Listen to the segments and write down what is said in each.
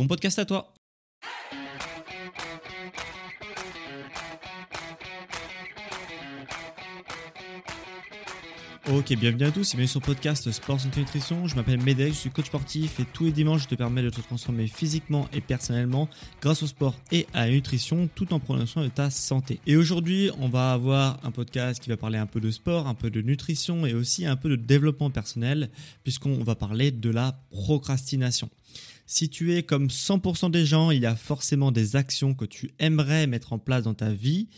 bon podcast à toi. Ok, bienvenue à tous et bienvenue sur le podcast Sport Santé Nutrition. Je m'appelle Médée, je suis coach sportif et tous les dimanches je te permets de te transformer physiquement et personnellement grâce au sport et à la nutrition tout en prenant soin de ta santé. Et aujourd'hui, on va avoir un podcast qui va parler un peu de sport, un peu de nutrition et aussi un peu de développement personnel puisqu'on va parler de la procrastination. Si tu es comme 100% des gens, il y a forcément des actions que tu aimerais mettre en place dans ta vie.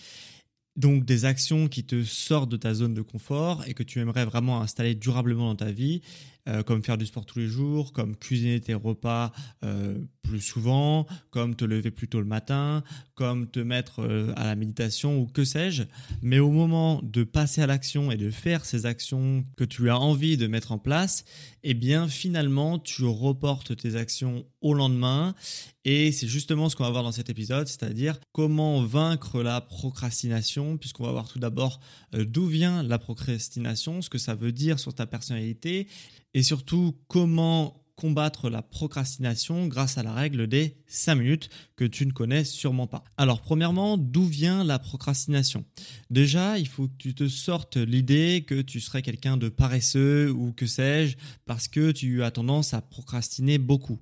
Donc des actions qui te sortent de ta zone de confort et que tu aimerais vraiment installer durablement dans ta vie euh, comme faire du sport tous les jours, comme cuisiner tes repas euh, plus souvent, comme te lever plus tôt le matin, comme te mettre euh, à la méditation ou que sais-je. Mais au moment de passer à l'action et de faire ces actions que tu as envie de mettre en place, eh bien finalement tu reportes tes actions au lendemain et c'est justement ce qu'on va voir dans cet épisode, c'est-à-dire comment vaincre la procrastination, puisqu'on va voir tout d'abord d'où vient la procrastination, ce que ça veut dire sur ta personnalité et surtout comment combattre la procrastination grâce à la règle des 5 minutes que tu ne connais sûrement pas. Alors premièrement, d'où vient la procrastination? Déjà, il faut que tu te sortes l'idée que tu serais quelqu'un de paresseux ou que sais-je parce que tu as tendance à procrastiner beaucoup.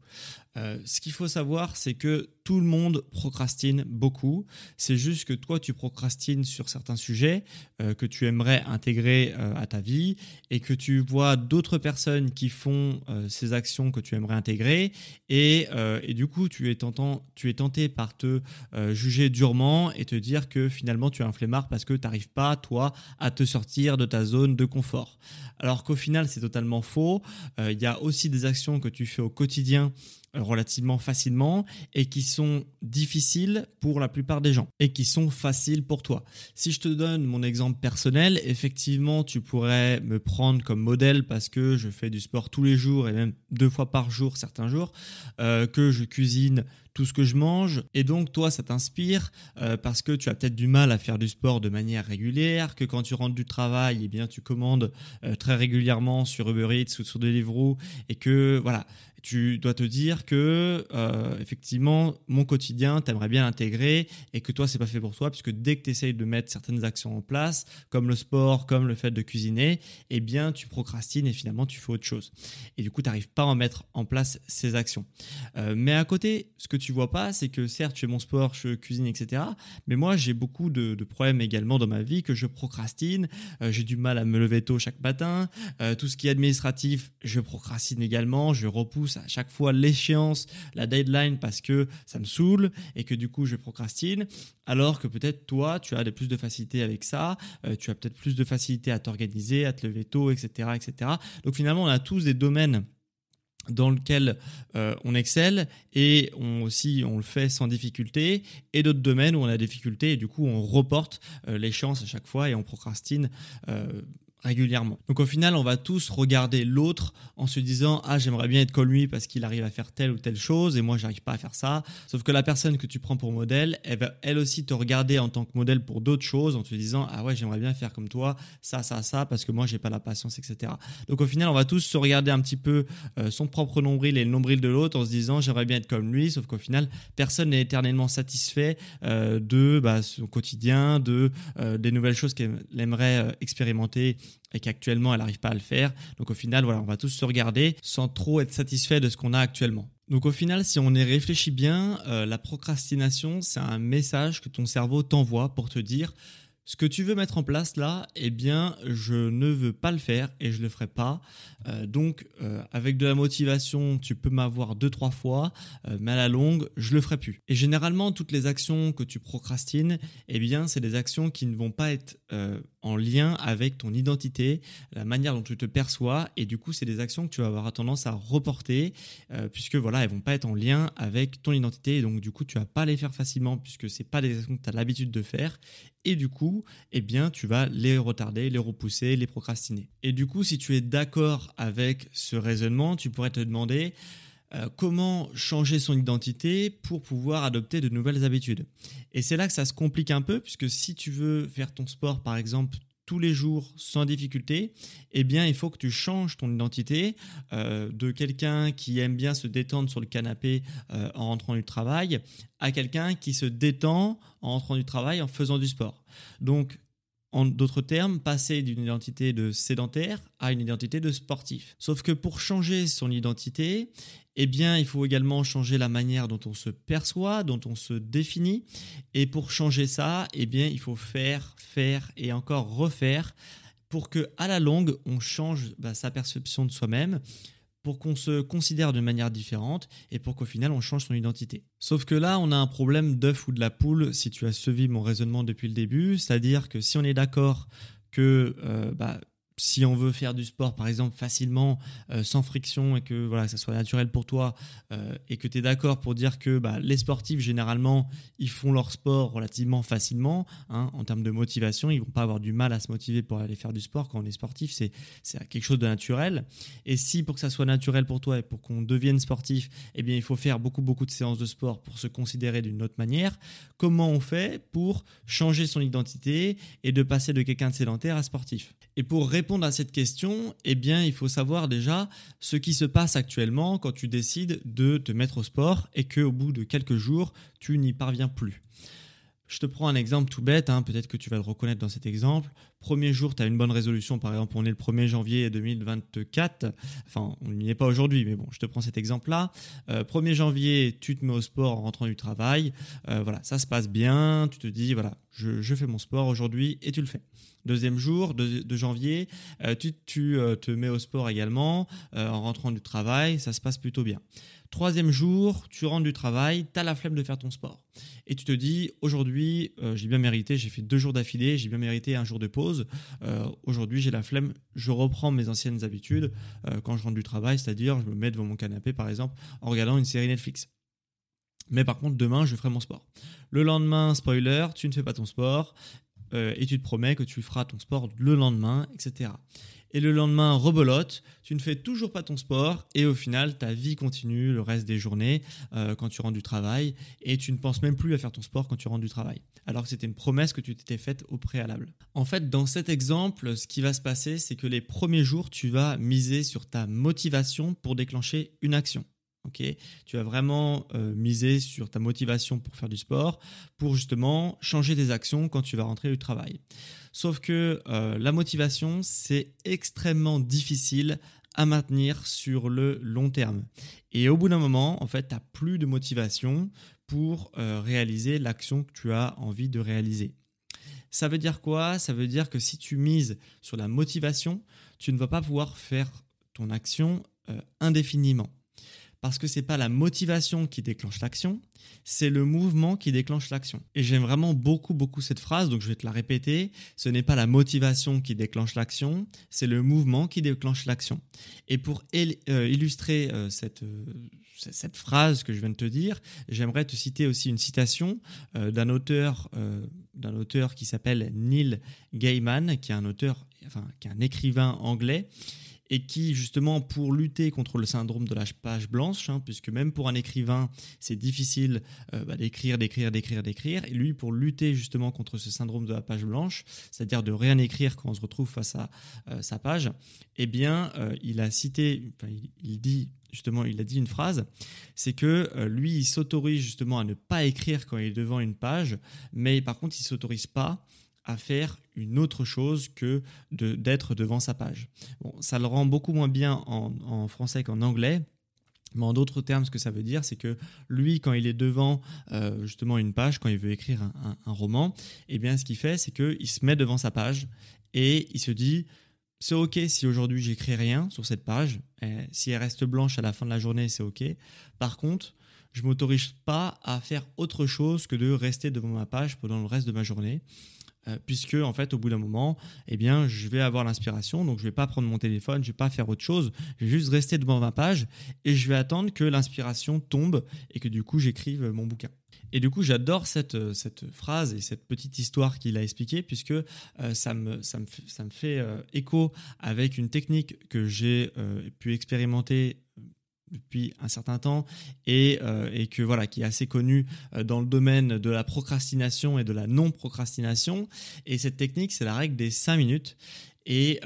Euh, ce qu'il faut savoir, c'est que tout le monde procrastine beaucoup. C'est juste que toi, tu procrastines sur certains sujets euh, que tu aimerais intégrer euh, à ta vie et que tu vois d'autres personnes qui font ces actions que tu aimerais intégrer. Et, du coup, tu es, tentant, tu es tenté par te juger durement et te dire que finalement, tu es un flemmard parce que tu n'arrives pas, toi, à te sortir de ta zone de confort. Alors qu'au final, c'est totalement faux. Il y a aussi des actions que tu fais au quotidien relativement facilement et qui sont difficiles pour la plupart des gens et qui sont faciles pour toi. Si je te donne mon exemple personnel, effectivement, tu pourrais me prendre comme modèle parce que je fais du sport tous les jours et même deux fois par jour certains jours, euh, que je cuisine tout ce que je mange. Et donc, toi, ça t'inspire euh, parce que tu as peut-être du mal à faire du sport de manière régulière, que quand tu rentres du travail, eh bien, tu commandes euh, très régulièrement sur Uber Eats ou sur Deliveroo et que, voilà, tu dois te dire que euh, effectivement mon quotidien t'aimerais bien l'intégrer et que toi c'est pas fait pour toi puisque dès que tu essayes de mettre certaines actions en place comme le sport comme le fait de cuisiner eh bien tu procrastines et finalement tu fais autre chose. Et du coup tu n'arrives pas à en mettre en place ces actions. Euh, mais à côté ce que tu vois pas c'est que certes je fais mon sport je cuisine etc mais moi j'ai beaucoup de, problèmes également dans ma vie que je procrastine. Euh, j'ai du mal à me lever tôt chaque matin. Tout ce qui est administratif je procrastine également je repousse à chaque fois l'échéance, la deadline parce que ça me saoule et que du coup je procrastine. Alors que peut-être toi, tu as plus de facilité avec ça, euh, tu as peut-être plus de facilité à t'organiser, à te lever tôt, etc., etc. Donc finalement, on a tous des domaines dans lesquels euh, on excelle et on aussi on le fait sans difficulté et d'autres domaines où on a des difficultés et du coup on reporte euh, l'échéance à chaque fois et on procrastine régulièrement. Donc au final, on va tous regarder l'autre en se disant ah j'aimerais bien être comme lui parce qu'il arrive à faire telle ou telle chose et moi j'arrive pas à faire ça. Sauf que la personne que tu prends pour modèle, elle va elle aussi te regarder en tant que modèle pour d'autres choses en te disant ah ouais j'aimerais bien faire comme toi ça ça ça parce que moi j'ai pas la patience etc. Donc au final, on va tous se regarder un petit peu euh, son propre nombril et le nombril de l'autre en se disant j'aimerais bien être comme lui. Sauf qu'au final, personne n'est éternellement satisfait euh, de bah, son quotidien, de euh, des nouvelles choses qu'elle aimerait expérimenter et qu'actuellement elle n'arrive pas à le faire. Donc au final, voilà, on va tous se regarder sans trop être satisfait de ce qu'on a actuellement. Donc au final, si on y réfléchit bien, euh, la procrastination, c'est un message que ton cerveau t'envoie pour te dire ce que tu veux mettre en place là, eh bien, je ne veux pas le faire et je le ferai pas. Euh, donc, euh, avec de la motivation, tu peux m'avoir deux trois fois, euh, mais à la longue, je le ferai plus. Et généralement, toutes les actions que tu procrastines, eh bien, c'est des actions qui ne vont pas être en lien avec ton identité, la manière dont tu te perçois, et du coup, c'est des actions que tu vas avoir tendance à reporter, puisque voilà, elles vont pas être en lien avec ton identité, et donc du coup, tu vas pas les faire facilement, puisque c'est pas des actions que tu as l'habitude de faire, et du coup, eh bien, tu vas les retarder, les repousser, les procrastiner. Et du coup, si tu es d'accord avec ce raisonnement, tu pourrais te demander euh, comment changer son identité pour pouvoir adopter de nouvelles habitudes. Et c'est là que ça se complique un peu, puisque si tu veux faire ton sport, par exemple, tous les jours sans difficulté, eh bien, il faut que tu changes ton identité euh, de quelqu'un qui aime bien se détendre sur le canapé euh, en rentrant du travail à quelqu'un qui se détend en rentrant du travail en faisant du sport. Donc, en d'autres termes, passer d'une identité de sédentaire à une identité de sportif. Sauf que pour changer son identité, eh bien, il faut également changer la manière dont on se perçoit, dont on se définit. Et pour changer ça, eh bien, il faut faire, faire et encore refaire pour que, à la longue, on change bah, sa perception de soi-même, pour qu'on se considère de manière différente et pour qu'au final on change son identité. Sauf que là, on a un problème d'œuf ou de la poule si tu as suivi mon raisonnement depuis le début, c'est-à-dire que si on est d'accord que euh, bah, si on veut faire du sport, par exemple, facilement, euh, sans friction, et que voilà, ça soit naturel pour toi, euh, et que tu es d'accord pour dire que bah, les sportifs, généralement, ils font leur sport relativement facilement, hein, en termes de motivation, ils vont pas avoir du mal à se motiver pour aller faire du sport quand on est sportif, c'est quelque chose de naturel. Et si pour que ça soit naturel pour toi et pour qu'on devienne sportif, eh bien, il faut faire beaucoup, beaucoup de séances de sport pour se considérer d'une autre manière, comment on fait pour changer son identité et de passer de quelqu'un de sédentaire à sportif? Et pour répondre à cette question, eh bien, il faut savoir déjà ce qui se passe actuellement quand tu décides de te mettre au sport et qu'au bout de quelques jours, tu n'y parviens plus. Je te prends un exemple tout bête, hein, peut-être que tu vas le reconnaître dans cet exemple. Premier jour, tu as une bonne résolution, par exemple, on est le 1er janvier 2024, enfin, on n'y est pas aujourd'hui, mais bon, je te prends cet exemple-là. 1er euh, janvier, tu te mets au sport en rentrant du travail, euh, voilà, ça se passe bien, tu te dis, voilà, je, fais mon sport aujourd'hui et tu le fais. Deuxième jour de, janvier, euh, tu, te mets au sport également en rentrant du travail, ça se passe plutôt bien. Troisième jour, tu rentres du travail, tu as la flemme de faire ton sport. Et tu te dis, aujourd'hui, euh, j'ai bien mérité, j'ai fait deux jours d'affilée, j'ai bien mérité un jour de pause. Euh, aujourd'hui, j'ai la flemme, je reprends mes anciennes habitudes euh, quand je rentre du travail, c'est-à-dire je me mets devant mon canapé, par exemple, en regardant une série Netflix. Mais par contre, demain, je ferai mon sport. Le lendemain, spoiler, tu ne fais pas ton sport et tu te promets que tu feras ton sport le lendemain, etc et le lendemain rebolote, tu ne fais toujours pas ton sport et au final ta vie continue le reste des journées euh, quand tu rentres du travail et tu ne penses même plus à faire ton sport quand tu rentres du travail alors que c'était une promesse que tu t'étais faite au préalable. En fait, dans cet exemple, ce qui va se passer, c'est que les premiers jours, tu vas miser sur ta motivation pour déclencher une action. Ok, tu vas vraiment euh, miser sur ta motivation pour faire du sport, pour justement changer des actions quand tu vas rentrer du travail. Sauf que euh, la motivation, c'est extrêmement difficile à maintenir sur le long terme. Et au bout d'un moment, en fait, tu n'as plus de motivation pour euh, réaliser l'action que tu as envie de réaliser. Ça veut dire quoi? Ça veut dire que si tu mises sur la motivation, tu ne vas pas pouvoir faire ton action indéfiniment parce que c'est pas la motivation qui déclenche l'action, c'est le mouvement qui déclenche l'action. Et j'aime vraiment beaucoup beaucoup cette phrase, donc je vais te la répéter. Ce n'est pas la motivation qui déclenche l'action, c'est le mouvement qui déclenche l'action. Et pour euh, illustrer euh, cette euh, cette phrase que je viens de te dire, j'aimerais te citer aussi une citation d'un auteur d'un auteur qui s'appelle Neil Gaiman, qui est un auteur, enfin qui est un écrivain anglais et qui justement pour lutter contre le syndrome de la page blanche, hein, puisque même pour un écrivain c'est difficile euh, bah, d'écrire, d'écrire, d'écrire, d'écrire, et lui pour lutter justement contre ce syndrome de la page blanche, c'est-à-dire de rien écrire quand on se retrouve face à euh, sa page, eh bien euh, il a cité, il, dit justement, il a dit une phrase, c'est que lui il s'autorise justement à ne pas écrire quand il est devant une page, mais par contre il s'autorise pas à faire une autre chose que d'être devant sa page. Bon, ça le rend beaucoup moins bien en, français qu'en anglais. Mais en d'autres termes, ce que ça veut dire, c'est que lui, quand il est devant euh, justement une page, quand il veut écrire un, roman, eh bien, ce qu'il fait, c'est qu'il se met devant sa page et il se dit c'est ok si aujourd'hui j'écris rien sur cette page. si elle reste blanche à la fin de la journée, c'est ok. Par contre, je m'autorise pas à faire autre chose que de rester devant ma page pendant le reste de ma journée. Euh, puisque en fait au bout d'un moment eh bien je vais avoir l'inspiration donc je vais pas prendre mon téléphone je vais pas faire autre chose je vais juste rester devant ma page et je vais attendre que l'inspiration tombe et que du coup j'écrive mon bouquin. Et du coup, j'adore cette, euh, cette phrase et cette petite histoire qu'il a expliquée, puisque euh, ça, me, ça, me, ça me fait écho avec une technique que j'ai pu expérimenter depuis un certain temps et, et, que voilà qui est assez connue dans le domaine de la procrastination et de la non procrastination et cette technique c'est la règle des 5 minutes et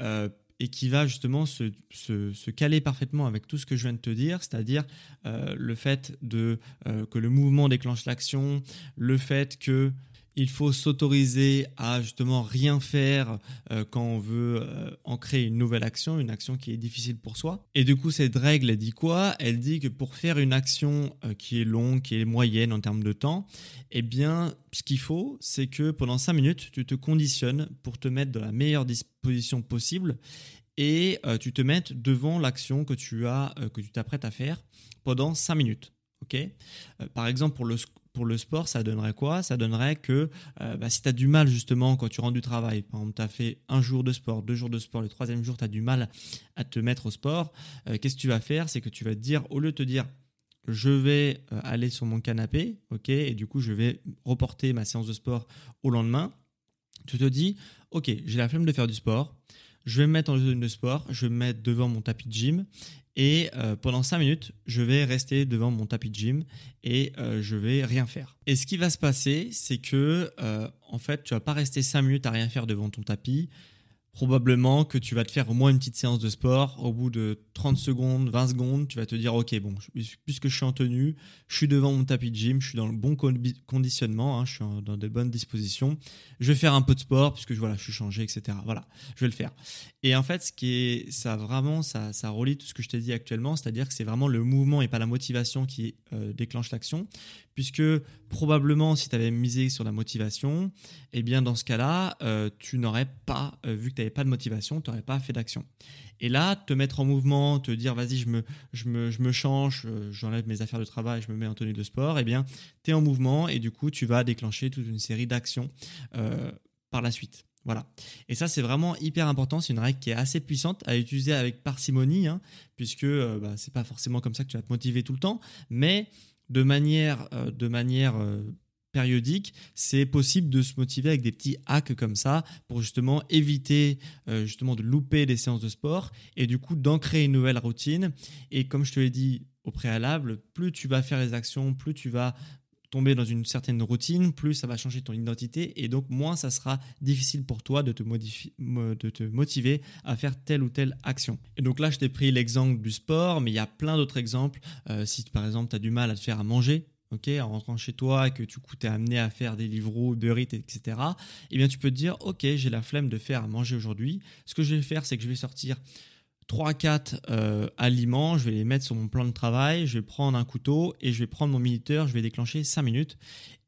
et qui va justement se, se, caler parfaitement avec tout ce que je viens de te dire, c'est-à-dire euh, le fait de, euh, que le mouvement déclenche l'action, le fait que il faut s'autoriser à justement rien faire euh, quand on veut euh, ancrer une nouvelle action, une action qui est difficile pour soi. Et du coup, cette règle, elle dit quoi? Elle dit que pour faire une action euh, qui est longue, qui est moyenne en termes de temps, eh bien, ce qu'il faut, c'est que pendant 5 minutes, tu te conditionnes pour te mettre dans la meilleure disposition possible et tu te mettes devant l'action que tu as, que tu t'apprêtes à faire pendant 5 minutes. Par exemple, pour le, pour le sport, ça donnerait quoi? Ça donnerait que euh, bah, si tu as du mal justement quand tu rentres du travail, par exemple, tu as fait un jour de sport, deux jours de sport, le troisième jour, tu as du mal à te mettre au sport, euh, qu'est-ce que tu vas faire? C'est que tu vas te dire, au lieu de te dire, je vais euh, aller sur mon canapé, ok, et du coup, je vais reporter ma séance de sport au lendemain, tu te dis, ok, j'ai la flemme de faire du sport, je vais me mettre en zone de sport, je vais me mettre devant mon tapis de gym et euh, pendant 5 minutes, je vais rester devant mon tapis de gym et euh, je vais rien faire. Et ce qui va se passer, c'est que euh, en fait, tu vas pas rester 5 minutes à rien faire devant ton tapis probablement que tu vas te faire au moins une petite séance de sport. Au bout de 30 secondes, 20 secondes, tu vas te dire, OK, bon, puisque je suis en tenue, je suis devant mon tapis de gym, je suis dans le bon conditionnement, hein, je suis dans de bonnes dispositions, je vais faire un peu de sport, puisque voilà, je suis changé, etc. Voilà, je vais le faire. Et en fait, ce qui est, ça vraiment, ça, ça relie tout ce que je t'ai dit actuellement, c'est-à-dire que c'est vraiment le mouvement et pas la motivation qui euh, déclenche l'action, puisque probablement si tu avais misé sur la motivation, eh bien dans ce cas-là, euh, tu n'aurais pas, euh, vu que tu n'avais pas de motivation, tu n'aurais pas fait d'action. Et là, te mettre en mouvement, te dire vas-y, je me, je me, je me change, euh, j'enlève mes affaires de travail, je me mets en tenue de sport, eh bien, tu es en mouvement et du coup, tu vas déclencher toute une série d'actions par la suite. Voilà. Et ça, c'est vraiment hyper important. C'est une règle qui est assez puissante à utiliser avec parcimonie, hein, puisque bah, c'est pas forcément comme ça que tu vas te motiver tout le temps, mais de manière, euh, de manière euh, périodique, c'est possible de se motiver avec des petits hacks comme ça pour justement éviter euh, justement de louper des séances de sport et du coup d'ancrer une nouvelle routine. Et comme je te l'ai dit au préalable, plus tu vas faire les actions, plus tu vas tomber dans une certaine routine, plus ça va changer ton identité et donc moins ça sera difficile pour toi de te, motiver à faire telle ou telle action. Et donc là, je t'ai pris l'exemple du sport, mais il y a plein d'autres exemples. Euh, si par exemple, tu as du mal à te faire à manger, ok, en rentrant chez toi, que tu es amené à faire des livres de rites, etc., eh bien tu peux te dire, ok, j'ai la flemme de faire à manger aujourd'hui. Ce que je vais faire, c'est que je vais sortir 3-4 euh, aliments, je vais les mettre sur mon plan de travail, je vais prendre un couteau et je vais prendre mon minuteur, je vais déclencher 5 minutes.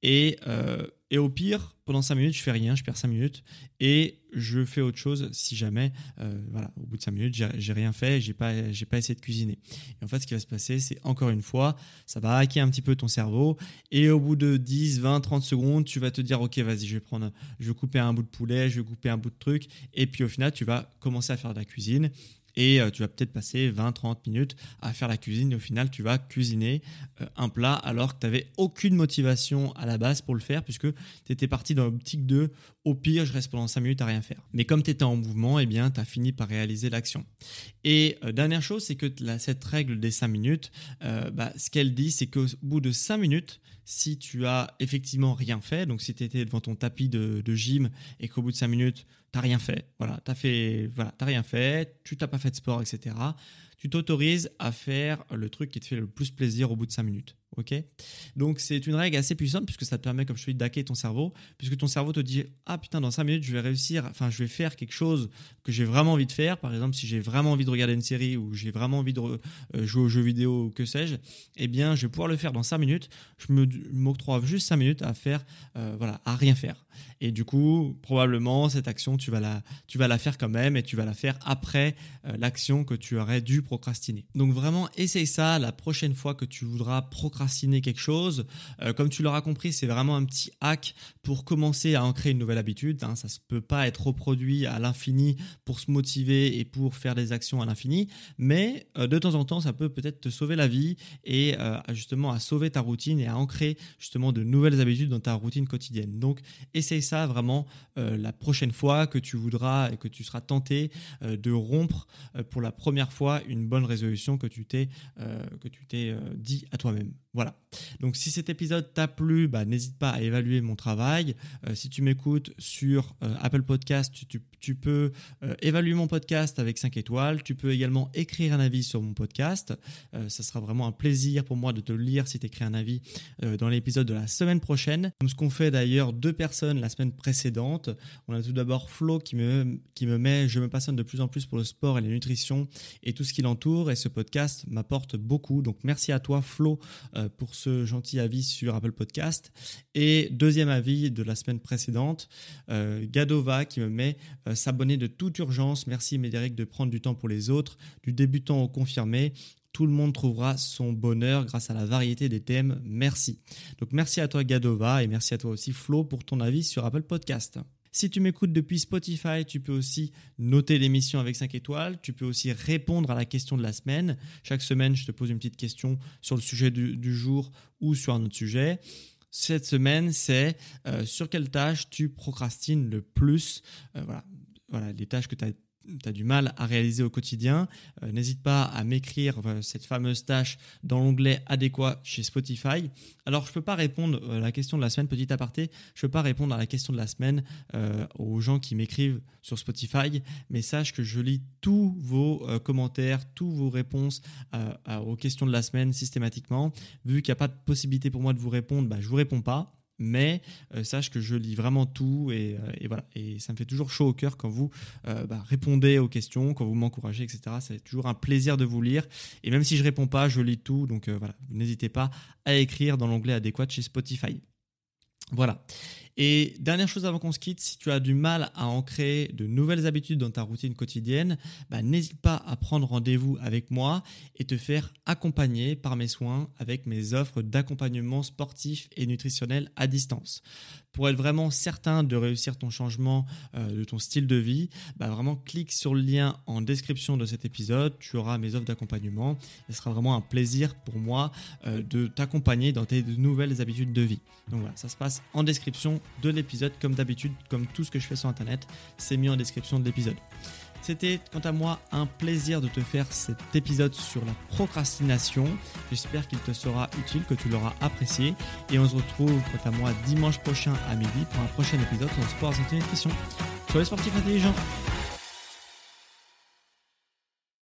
Et, euh, et au pire, pendant 5 minutes, je fais rien, je perds 5 minutes et je fais autre chose si jamais, euh, voilà, au bout de 5 minutes, j'ai rien fait, j'ai pas, j'ai pas essayé de cuisiner. Et en fait, ce qui va se passer, c'est encore une fois, ça va hacker un petit peu ton cerveau et au bout de 10, 20, 30 secondes, tu vas te dire, ok, vas-y, je vais prendre, je vais couper un bout de poulet, je vais couper un bout de truc et puis au final, tu vas commencer à faire de la cuisine et euh, tu vas peut-être passer 20-30 minutes à faire la cuisine au final tu vas cuisiner euh, un plat alors que tu n'avais aucune motivation à la base pour le faire puisque tu étais parti dans l'optique de au pire je reste pendant 5 minutes à rien faire. Mais comme tu étais en mouvement, eh bien tu as fini par réaliser l'action. Et euh, dernière chose, c'est que cette règle des 5 minutes, bah, ce qu'elle dit, c'est qu'au bout de 5 minutes, si tu as effectivement rien fait, donc si tu étais devant ton tapis de, gym et qu'au bout de 5 minutes, tu n'as rien fait, voilà, tu fait, voilà, rien fait, tu t'as pas fait de sport, etc., tu t'autorises à faire le truc qui te fait le plus plaisir au bout de 5 minutes. Ok Donc c'est une règle assez puissante puisque ça te permet, comme je te dis, d'hacker ton cerveau, puisque ton cerveau te dit ah putain dans 5 minutes je vais réussir, enfin je vais faire quelque chose que j'ai vraiment envie de faire. Par exemple si j'ai vraiment envie de regarder une série ou j'ai vraiment envie de euh, jouer aux jeux vidéo ou que sais-je, eh bien je vais pouvoir le faire dans 5 minutes. Je me m'octroie juste 5 minutes à faire, euh, voilà, à rien faire. Et du coup probablement cette action tu vas la, tu vas la faire quand même et tu vas la faire après euh, l'action que tu aurais dû procrastiner. Donc vraiment essaye ça la prochaine fois que tu voudras procrastiner quelque chose. Euh, comme tu l'auras compris, c'est vraiment un petit hack pour commencer à ancrer une nouvelle habitude. Hein. Ça ne peut pas être reproduit à l'infini pour se motiver et pour faire des actions à l'infini, mais euh, de temps en temps, ça peut peut-être te sauver la vie et euh, justement à sauver ta routine et à ancrer justement de nouvelles habitudes dans ta routine quotidienne. Donc, essaye ça vraiment la prochaine fois que tu voudras et que tu seras tenté de rompre pour la première fois une bonne résolution que tu t'es dit à toi-même. Voilà. Donc si cet épisode t'a plu, bah, n'hésite pas à évaluer mon travail. Euh, si tu m'écoutes sur euh, Apple Podcast, tu, peux euh, évaluer mon podcast avec 5 étoiles. Tu peux également écrire un avis sur mon podcast. ça sera vraiment un plaisir pour moi de te lire si tu écris un avis dans l'épisode de la semaine prochaine. Comme ce qu'ont fait d'ailleurs deux personnes la semaine précédente. On a tout d'abord Flo qui me, qui me met, je me passionne de plus en plus pour le sport et la nutrition et tout ce qui l'entoure. Et ce podcast m'apporte beaucoup. Donc merci à toi Flo pour ce gentil avis sur Apple Podcast. Et deuxième avis de la semaine précédente, euh, Gadova qui me met euh, s'abonner de toute urgence. Merci Médéric de prendre du temps pour les autres, du débutant au confirmé. Tout le monde trouvera son bonheur grâce à la variété des thèmes. Merci. Donc merci à toi Gadova et merci à toi aussi Flo pour ton avis sur Apple Podcast. Si tu m'écoutes depuis Spotify, tu peux aussi noter l'émission avec 5 étoiles. Tu peux aussi répondre à la question de la semaine. Chaque semaine, je te pose une petite question sur le sujet du, jour ou sur un autre sujet. Cette semaine, c'est euh, sur quelle tâche tu procrastines le plus? Euh, voilà. voilà, les tâches que tu as tu as du mal à réaliser au quotidien, euh, n'hésite pas à m'écrire euh, cette fameuse tâche dans l'onglet adéquat chez Spotify. Alors, je ne peux pas répondre euh, à la question de la semaine, petit aparté, je ne peux pas répondre à la question de la semaine aux gens qui m'écrivent sur Spotify, mais sache que je lis tous vos commentaires, tous vos réponses aux questions de la semaine systématiquement. Vu qu'il n'y a pas de possibilité pour moi de vous répondre, bah, je ne vous réponds pas mais euh, sache que je lis vraiment tout euh, et, voilà. Et ça me fait toujours chaud au cœur quand vous euh, bah, répondez aux questions quand vous m'encouragez etc c'est toujours un plaisir de vous lire. Et même si je réponds pas je lis tout. Donc voilà. N'hésitez pas à écrire dans l'onglet adéquat chez Spotify. Voilà et dernière chose avant qu'on se quitte, si tu as du mal à ancrer de nouvelles habitudes dans ta routine quotidienne, bah, n'hésite pas à prendre rendez-vous avec moi et te faire accompagner par mes soins avec mes offres d'accompagnement sportif et nutritionnel à distance. Pour être vraiment certain de réussir ton changement euh, de ton style de vie, bah, vraiment clique sur le lien en description de cet épisode, tu auras mes offres d'accompagnement. Ce sera vraiment un plaisir pour moi euh, de t'accompagner dans tes nouvelles habitudes de vie. Donc voilà, ça se passe en description de l'épisode, comme d'habitude, comme tout ce que je fais sur Internet, c'est mis en description de l'épisode. C'était quant à moi un plaisir de te faire cet épisode sur la procrastination. J'espère qu'il te sera utile, que tu l'auras apprécié. Et on se retrouve quant à moi dimanche prochain à midi pour un prochain épisode sur sport, santé nutrition. Les sportifs intelligents.